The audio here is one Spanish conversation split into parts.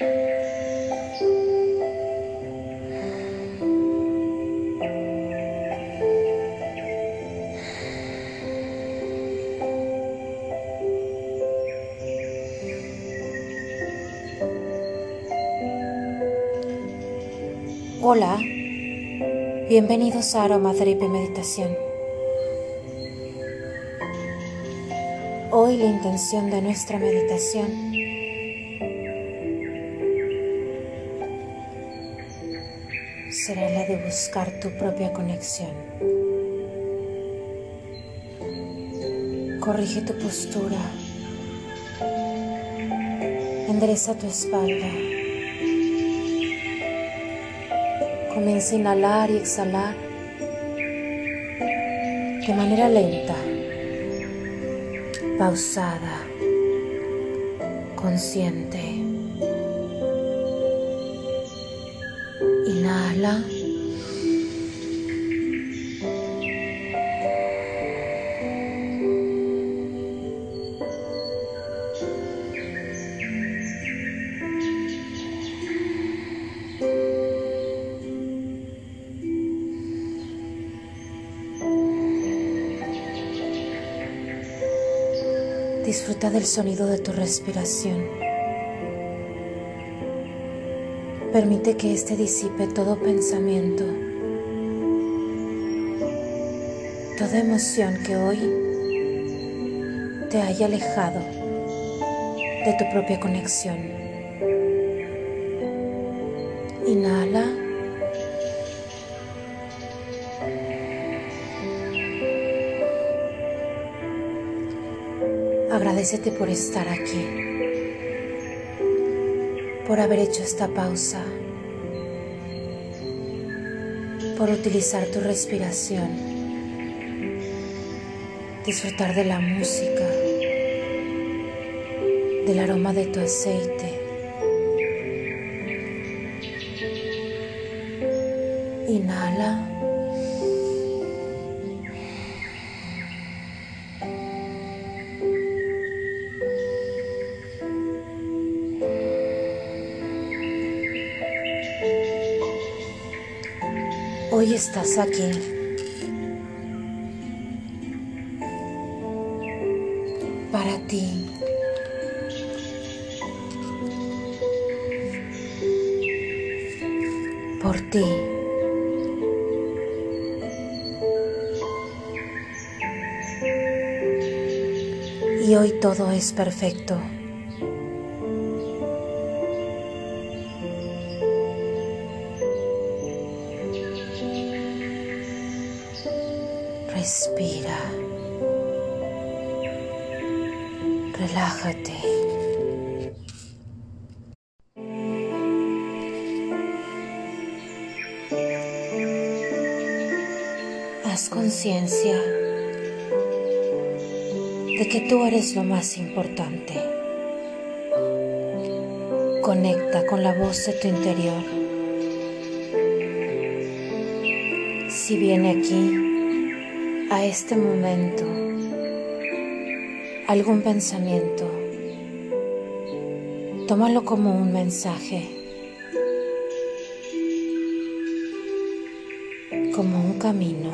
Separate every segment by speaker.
Speaker 1: Hola, bienvenidos a Aromatherapy Meditación. Hoy la intención de nuestra meditación será la de buscar tu propia conexión. Corrige tu postura, endereza tu espalda. Comienza a inhalar y exhalar de manera lenta, pausada, consciente. Disfruta del sonido de tu respiración. Permite que éste disipe todo pensamiento, toda emoción que hoy te haya alejado de tu propia conexión. Inhala. Agradecete por estar aquí, por haber hecho esta pausa, por utilizar tu respiración, disfrutar de la música, del aroma de tu aceite. Hoy estás aquí. Para ti. Por ti. Y hoy todo es perfecto. Respira. Relájate. Haz conciencia de que tú eres lo más importante. Conecta con la voz de tu interior. Si viene aquí este momento algún pensamiento, tómalo como un mensaje, como un camino.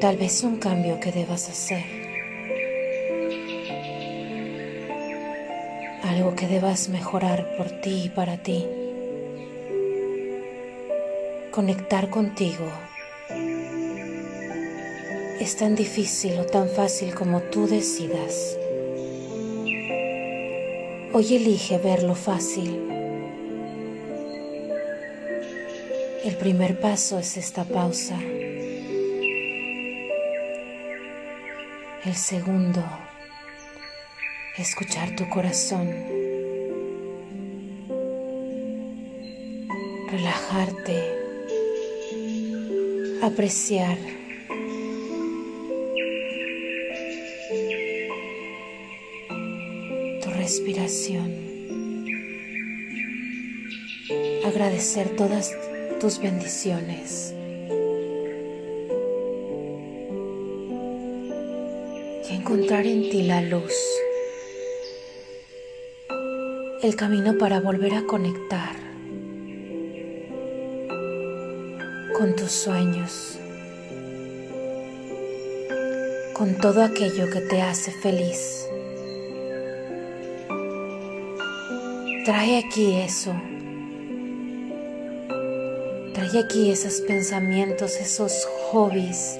Speaker 1: Tal vez un cambio que debas hacer. Algo que debas mejorar por ti y para ti conectar contigo es tan difícil o tan fácil como tú decidas. Hoy elige verlo fácil. El primer paso es esta pausa. El segundo, escuchar tu corazón. Relajarte apreciar. Tu respiración. Agradecer todas tus bendiciones. Y encontrar en ti la luz el camino para volver a conectar con tus sueños, con todo aquello que te hace feliz. Trae aquí eso. Trae aquí esos pensamientos, esos hobbies,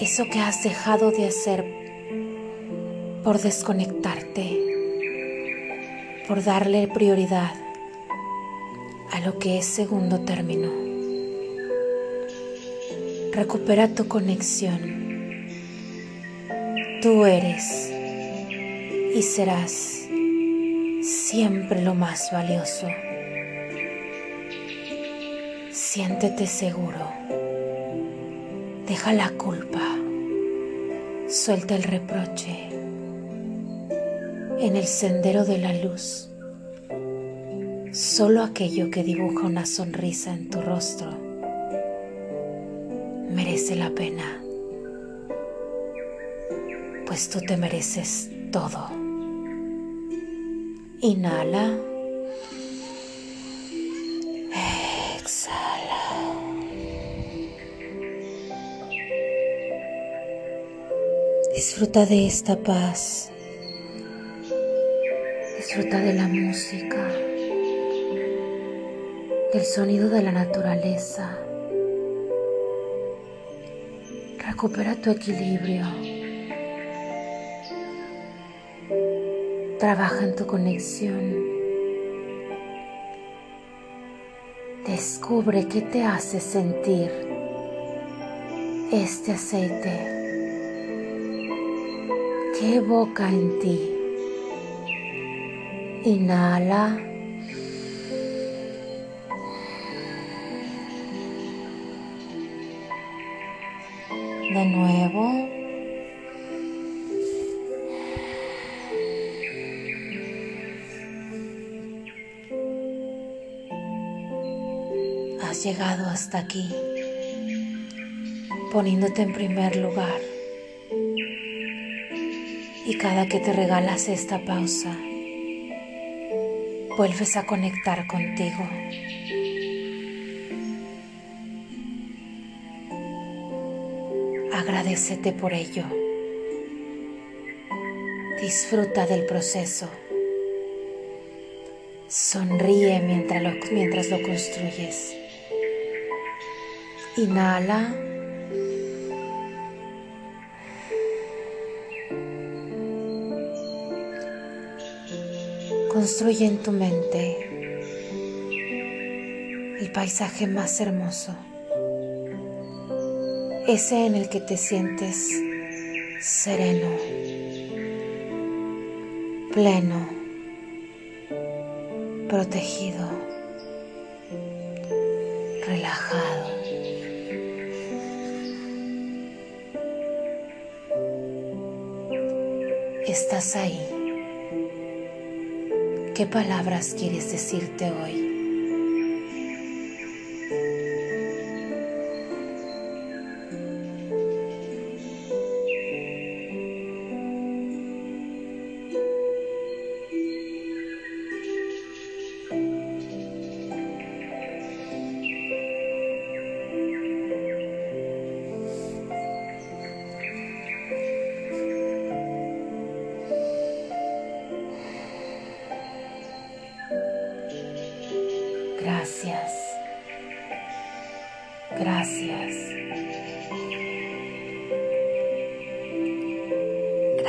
Speaker 1: eso que has dejado de hacer por desconectarte, por darle prioridad lo que es segundo término. Recupera tu conexión. Tú eres y serás siempre lo más valioso. Siéntete seguro. Deja la culpa. Suelta el reproche. En el sendero de la luz, solo aquello que dibuja una sonrisa en tu rostro merece la pena, pues tú te mereces todo. Inhala. Exhala. Disfruta de esta paz. Disfruta de la música, del sonido de la naturaleza. Recupera tu equilibrio. Trabaja en tu conexión. Descubre qué te hace sentir este aceite. ¿Qué evoca en ti? Inhala. De nuevo. Has llegado hasta aquí, poniéndote en primer lugar. Y cada que te regalas esta pausa, vuelves a conectar contigo. Agradecete por ello. Disfruta del proceso. Sonríe mientras lo, mientras lo construyes. Inhala. Construye en tu mente el paisaje más hermoso, ese en el que te sientes sereno, pleno, protegido, relajado. Estás ahí. ¿Qué palabras quieres decirte hoy?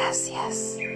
Speaker 1: yes, yes.